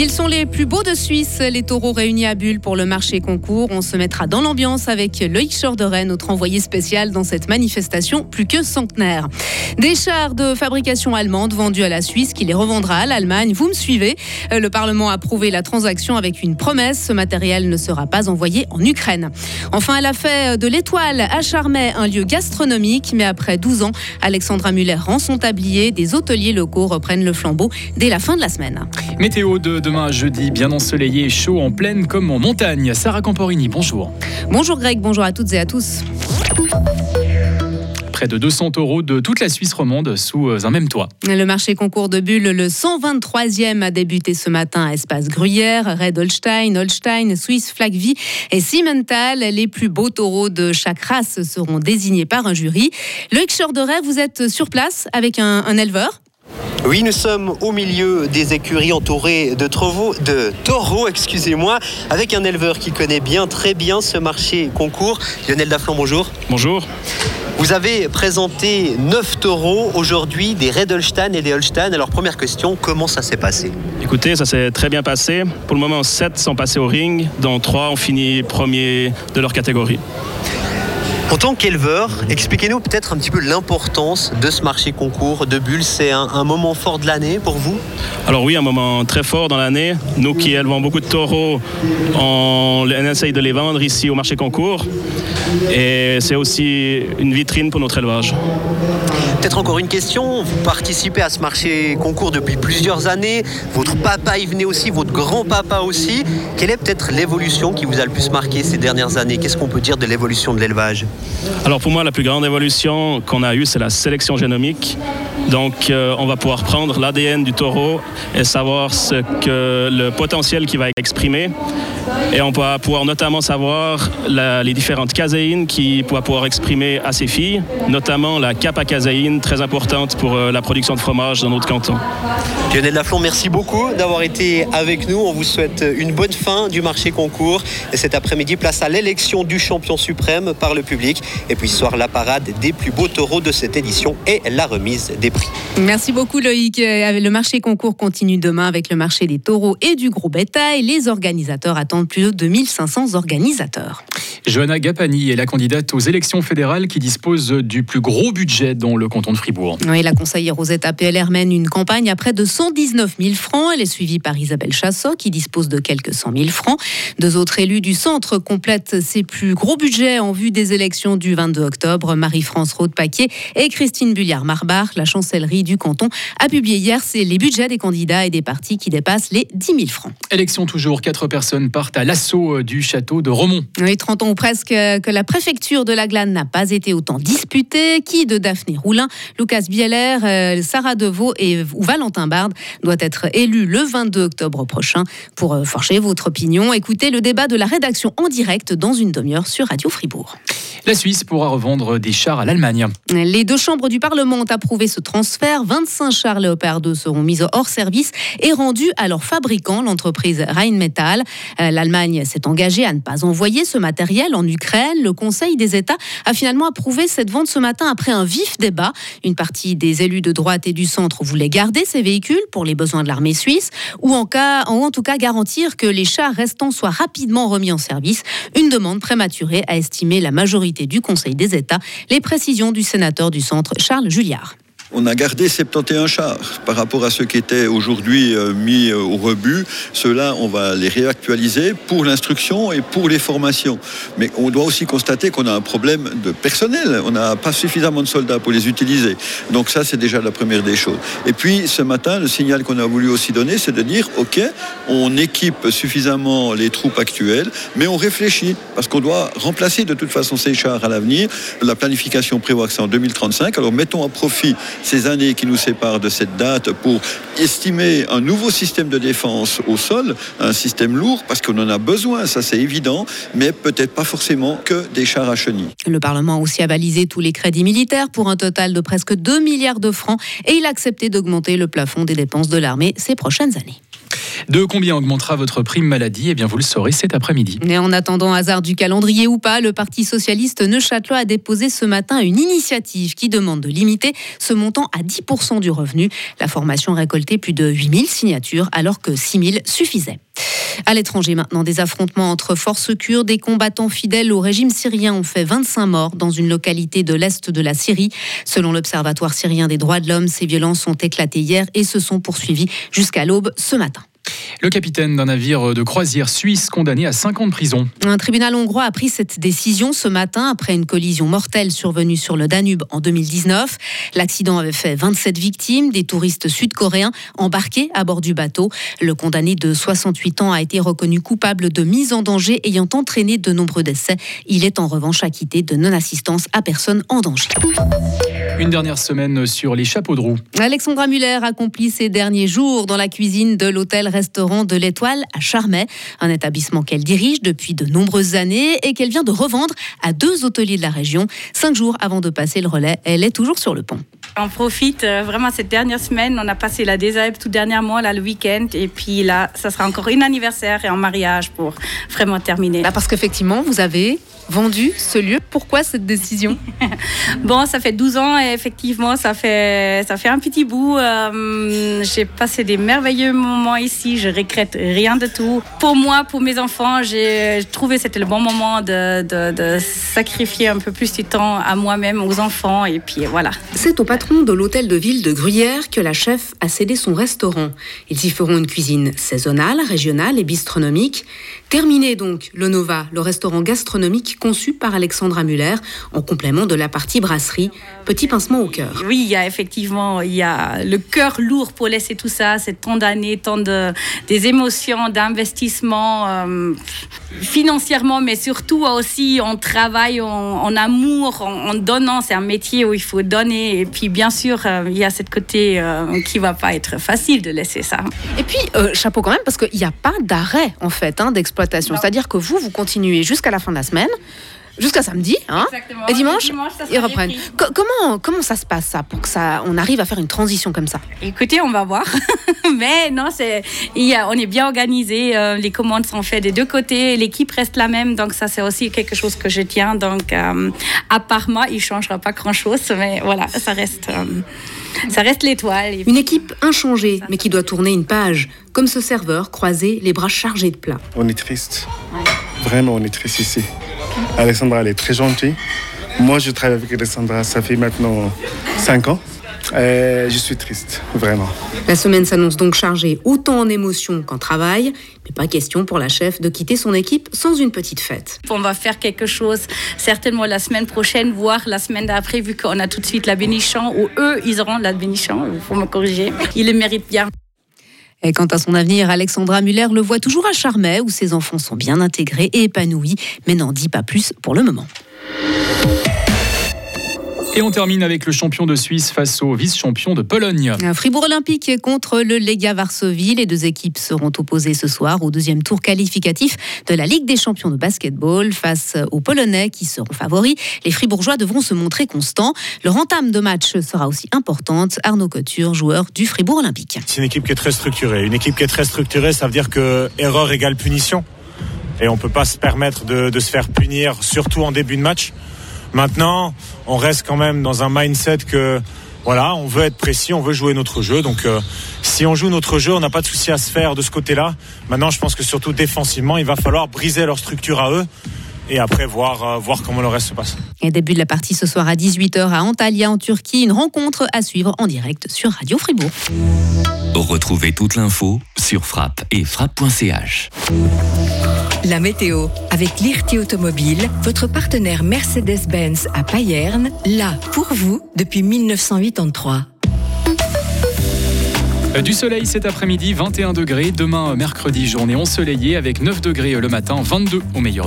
Ils sont les plus beaux de Suisse, les taureaux réunis à Bulle pour le marché concours. On se mettra dans l'ambiance avec Loïc Chorderet, notre envoyé spécial dans cette manifestation plus que centenaire. Des chars de fabrication allemande vendus à la Suisse qui les revendra à l'Allemagne. Vous me suivez Le Parlement a approuvé la transaction avec une promesse. Ce matériel ne sera pas envoyé en Ukraine. Enfin, elle a fait de l'étoile à un lieu gastronomique. Mais après 12 ans, Alexandra Muller rend son tablier. Des hôteliers locaux reprennent le flambeau dès la fin de la semaine. Météo de demain jeudi, bien ensoleillé et chaud en plaine comme en montagne. Sarah Camporini, bonjour. Bonjour Greg, bonjour à toutes et à tous. Près de 200 euros de toute la Suisse romande sous euh, un même toit. Le marché concours de Bulle, le 123e, a débuté ce matin à Espace Gruyère, Red Holstein, Holstein, Swiss Flagvie et Simmental. Les plus beaux taureaux de chaque race seront désignés par un jury. Loïc Chorderet, vous êtes sur place avec un, un éleveur oui, nous sommes au milieu des écuries entourées de, taureaux, de taureaux, excusez-moi, avec un éleveur qui connaît bien, très bien ce marché concours. Lionel Daflon, bonjour. Bonjour. Vous avez présenté 9 taureaux aujourd'hui, des Red Holstein et des Holstein. Alors première question, comment ça s'est passé? Écoutez, ça s'est très bien passé. Pour le moment, 7 sont passés au ring, dont 3 ont fini premier de leur catégorie. En tant qu'éleveur, expliquez-nous peut-être un petit peu l'importance de ce marché concours de bulles. C'est un, moment fort de l'année pour vous? Alors oui, un moment très fort dans l'année. Nous qui élevons beaucoup de taureaux, on, on essaye de les vendre ici au marché concours. Et c'est aussi une vitrine pour notre élevage. Peut-être encore une question. Vous participez à ce marché concours depuis plusieurs années. Votre papa y venait aussi, votre grand-papa aussi. Quelle est peut-être l'évolution qui vous a le plus marqué ces dernières années? Qu'est-ce qu'on peut dire de l'évolution de l'élevage? Alors pour moi, la plus grande évolution qu'on a eue, c'est la sélection génomique. Donc euh, on va pouvoir prendre l'ADN du taureau et savoir ce que le potentiel qu'il va exprimer. Et on va pouvoir notamment savoir les différentes caséines qu'il va pouvoir exprimer à ses filles, notamment la capacaséine, très importante pour euh, la production de fromage dans notre canton. Lionel Laflon, merci beaucoup d'avoir été avec nous. On vous souhaite une bonne fin du marché concours. Et cet après-midi, place à l'élection du champion suprême par le public. Et puis ce soir, la parade des plus beaux taureaux de cette édition et la remise des prix. Merci beaucoup Loïc. Euh, le marché concours continue demain avec le marché des taureaux et du gros bétail. Les organisateurs attendent plus de 2500 organisateurs. Johanna Gapani est la candidate aux élections fédérales qui dispose du plus gros budget dans le canton de Fribourg. Oui, la conseillère Rosetta PLR mène une campagne à près de 119 000 francs. Elle est suivie par Isabelle Chassot qui dispose de quelques 100 000 francs. Deux autres élus du centre complètent ses plus gros budgets en vue des élections du 22 octobre. Marie-France Rode-Paquier et Christine Bulliard-Marbach, la chancellerie du canton, a publié hier les budgets des candidats et des partis qui dépassent les 10 000 francs. Élection toujours, quatre personnes partent à l'assaut du château de Romont. Oui, 30 ans presque que la préfecture de la Glane n'a pas été autant disputée. Qui de Daphné Roulin, Lucas Bieler, euh, Sarah Deveau et ou Valentin Bard doit être élu le 22 octobre prochain pour euh, forger votre opinion. Écoutez le débat de la rédaction en direct dans une demi-heure sur Radio Fribourg. La Suisse pourra revendre des chars à l'Allemagne. Les deux chambres du Parlement ont approuvé ce transfert. 25 chars Léopard 2 seront mis hors service et rendus à leur fabricant, l'entreprise Rheinmetall. Euh, L'Allemagne s'est engagée à ne pas envoyer ce matériel en Ukraine. Le Conseil des États a finalement approuvé cette vente ce matin après un vif débat. Une partie des élus de droite et du centre voulaient garder ces véhicules pour les besoins de l'armée suisse ou en, cas, en tout cas garantir que les chars restants soient rapidement remis en service. Une demande prématurée a estimé la majorité du Conseil des États. Les précisions du sénateur du centre Charles Julliard. On a gardé 71 chars par rapport à ceux qui étaient aujourd'hui euh, mis euh, au rebut. Ceux-là, on va les réactualiser pour l'instruction et pour les formations. Mais on doit aussi constater qu'on a un problème de personnel. On n'a pas suffisamment de soldats pour les utiliser. Donc ça, c'est déjà la première des choses. Et puis, ce matin, le signal qu'on a voulu aussi donner, c'est de dire, OK, on équipe suffisamment les troupes actuelles, mais on réfléchit, parce qu'on doit remplacer de toute façon ces chars à l'avenir. La planification prévoit que c'est en 2035. Alors mettons à profit ces années qui nous séparent de cette date pour estimer un nouveau système de défense au sol, un système lourd, parce qu'on en a besoin, ça c'est évident, mais peut-être pas forcément que des chars à chenilles. Le Parlement a aussi avalisé tous les crédits militaires pour un total de presque 2 milliards de francs et il a accepté d'augmenter le plafond des dépenses de l'armée ces prochaines années. De combien augmentera votre prime maladie? Eh bien, vous le saurez cet après-midi. Et en attendant, hasard du calendrier ou pas, le Parti socialiste Neuchâtelois a déposé ce matin une initiative qui demande de limiter ce montant à 10% du revenu. La formation récoltait plus de 8000 signatures alors que 6000 suffisaient. À l'étranger maintenant, des affrontements entre forces kurdes des combattants fidèles au régime syrien ont fait 25 morts dans une localité de l'est de la Syrie. Selon l'Observatoire syrien des droits de l'homme, ces violences ont éclaté hier et se sont poursuivies jusqu'à l'aube ce matin. Le capitaine d'un navire de croisière suisse condamné à 5 ans de prison. Un tribunal hongrois a pris cette décision ce matin après une collision mortelle survenue sur le Danube en 2019. L'accident avait fait 27 victimes, des touristes sud-coréens embarqués à bord du bateau. Le condamné de 68 ans a été reconnu coupable de mise en danger ayant entraîné de nombreux décès. Il est en revanche acquitté de non-assistance à personne en danger. Une dernière semaine sur les chapeaux de roue. Alexandra Muller accomplit ses derniers jours dans la cuisine de l'hôtel-restaurant de l'Étoile à Charmey, un établissement qu'elle dirige depuis de nombreuses années et qu'elle vient de revendre à deux hôteliers de la région. Cinq jours avant de passer le relais, elle est toujours sur le pont. On profite euh, vraiment cette dernière semaine. On a passé la Alpes tout dernièrement, là, le week-end. Et puis là, ça sera encore un anniversaire et un mariage pour vraiment terminer. Bah parce qu'effectivement, vous avez vendu ce lieu. Pourquoi cette décision? Bon, ça fait 12 ans et effectivement, ça fait, ça fait un petit bout. Euh, j'ai passé des merveilleux moments ici. Je regrette rien de tout. Pour moi, pour mes enfants, j'ai trouvé que c'était le bon moment de, de, de, sacrifier un peu plus du temps à moi-même, aux enfants. Et puis voilà. C'est au patron de l'hôtel de ville de Gruyère que la chef a cédé son restaurant. Ils y feront une cuisine saisonnale, régionale et bistronomique. Terminé donc le Nova, le restaurant gastronomique conçu par Alexandra Muller en complément de la partie brasserie. Petit pincement au cœur. Oui, il y a effectivement il y a le cœur lourd pour laisser tout ça, c'est tant d'années, tant de des émotions, d'investissement euh, financièrement, mais surtout aussi en travail, en, en amour, en, en donnant. C'est un métier où il faut donner. Et puis bien sûr, euh, il y a cette côté euh, qui va pas être facile de laisser ça. Et puis euh, chapeau quand même parce qu'il n'y a pas d'arrêt en fait hein, d'exploitation. C'est-à-dire que vous vous continuez jusqu'à la fin de la semaine jusqu'à samedi, hein Et dimanche, dimanche ça ils reprennent. Co comment comment ça se passe ça pour que ça on arrive à faire une transition comme ça? Écoutez, on va voir. Mais non, c'est on est bien organisé. Euh, les commandes sont faites des deux côtés. L'équipe reste la même, donc ça c'est aussi quelque chose que je tiens. Donc euh, à part moi, il changera pas grand chose, mais voilà, ça reste. Euh, ça reste l'étoile. Une équipe inchangée, mais qui doit tourner une page, comme ce serveur croisé, les bras chargés de plats. On est triste. Vraiment, on est triste ici. Alexandra, elle est très gentille. Moi, je travaille avec Alexandra, ça fait maintenant 5 ans. Et je suis triste, vraiment. La semaine s'annonce donc chargée autant en émotions qu'en travail, mais pas question pour la chef de quitter son équipe sans une petite fête. On va faire quelque chose certainement la semaine prochaine, voire la semaine d'après, vu qu'on a tout de suite la bénichant, ou eux, ils auront la bénichant, il faut me corriger. Ils le méritent bien. Et quant à son avenir, Alexandra Muller le voit toujours à Charmey, où ses enfants sont bien intégrés et épanouis, mais n'en dit pas plus pour le moment. Et on termine avec le champion de Suisse face au vice-champion de Pologne. Un Fribourg Olympique contre le Lega Varsovie. Les deux équipes seront opposées ce soir au deuxième tour qualificatif de la Ligue des champions de basketball face aux Polonais qui seront favoris. Les Fribourgeois devront se montrer constants. Leur entame de match sera aussi importante. Arnaud Couture, joueur du Fribourg Olympique. C'est une équipe qui est très structurée. Une équipe qui est très structurée, ça veut dire que erreur égale punition. Et on ne peut pas se permettre de, de se faire punir, surtout en début de match. Maintenant, on reste quand même dans un mindset que voilà, on veut être précis, on veut jouer notre jeu. Donc, euh, si on joue notre jeu, on n'a pas de souci à se faire de ce côté-là. Maintenant, je pense que surtout défensivement, il va falloir briser leur structure à eux et après voir, euh, voir comment le reste se passe. Et début de la partie ce soir à 18h à Antalya en Turquie, une rencontre à suivre en direct sur Radio Fribourg. Retrouvez toute l'info sur frappe et frappe.ch. La météo avec l'IRT Automobile, votre partenaire Mercedes-Benz à Payerne, là pour vous depuis 1983. Du soleil cet après-midi, 21 degrés. Demain, mercredi, journée ensoleillée avec 9 degrés le matin, 22 au meilleur de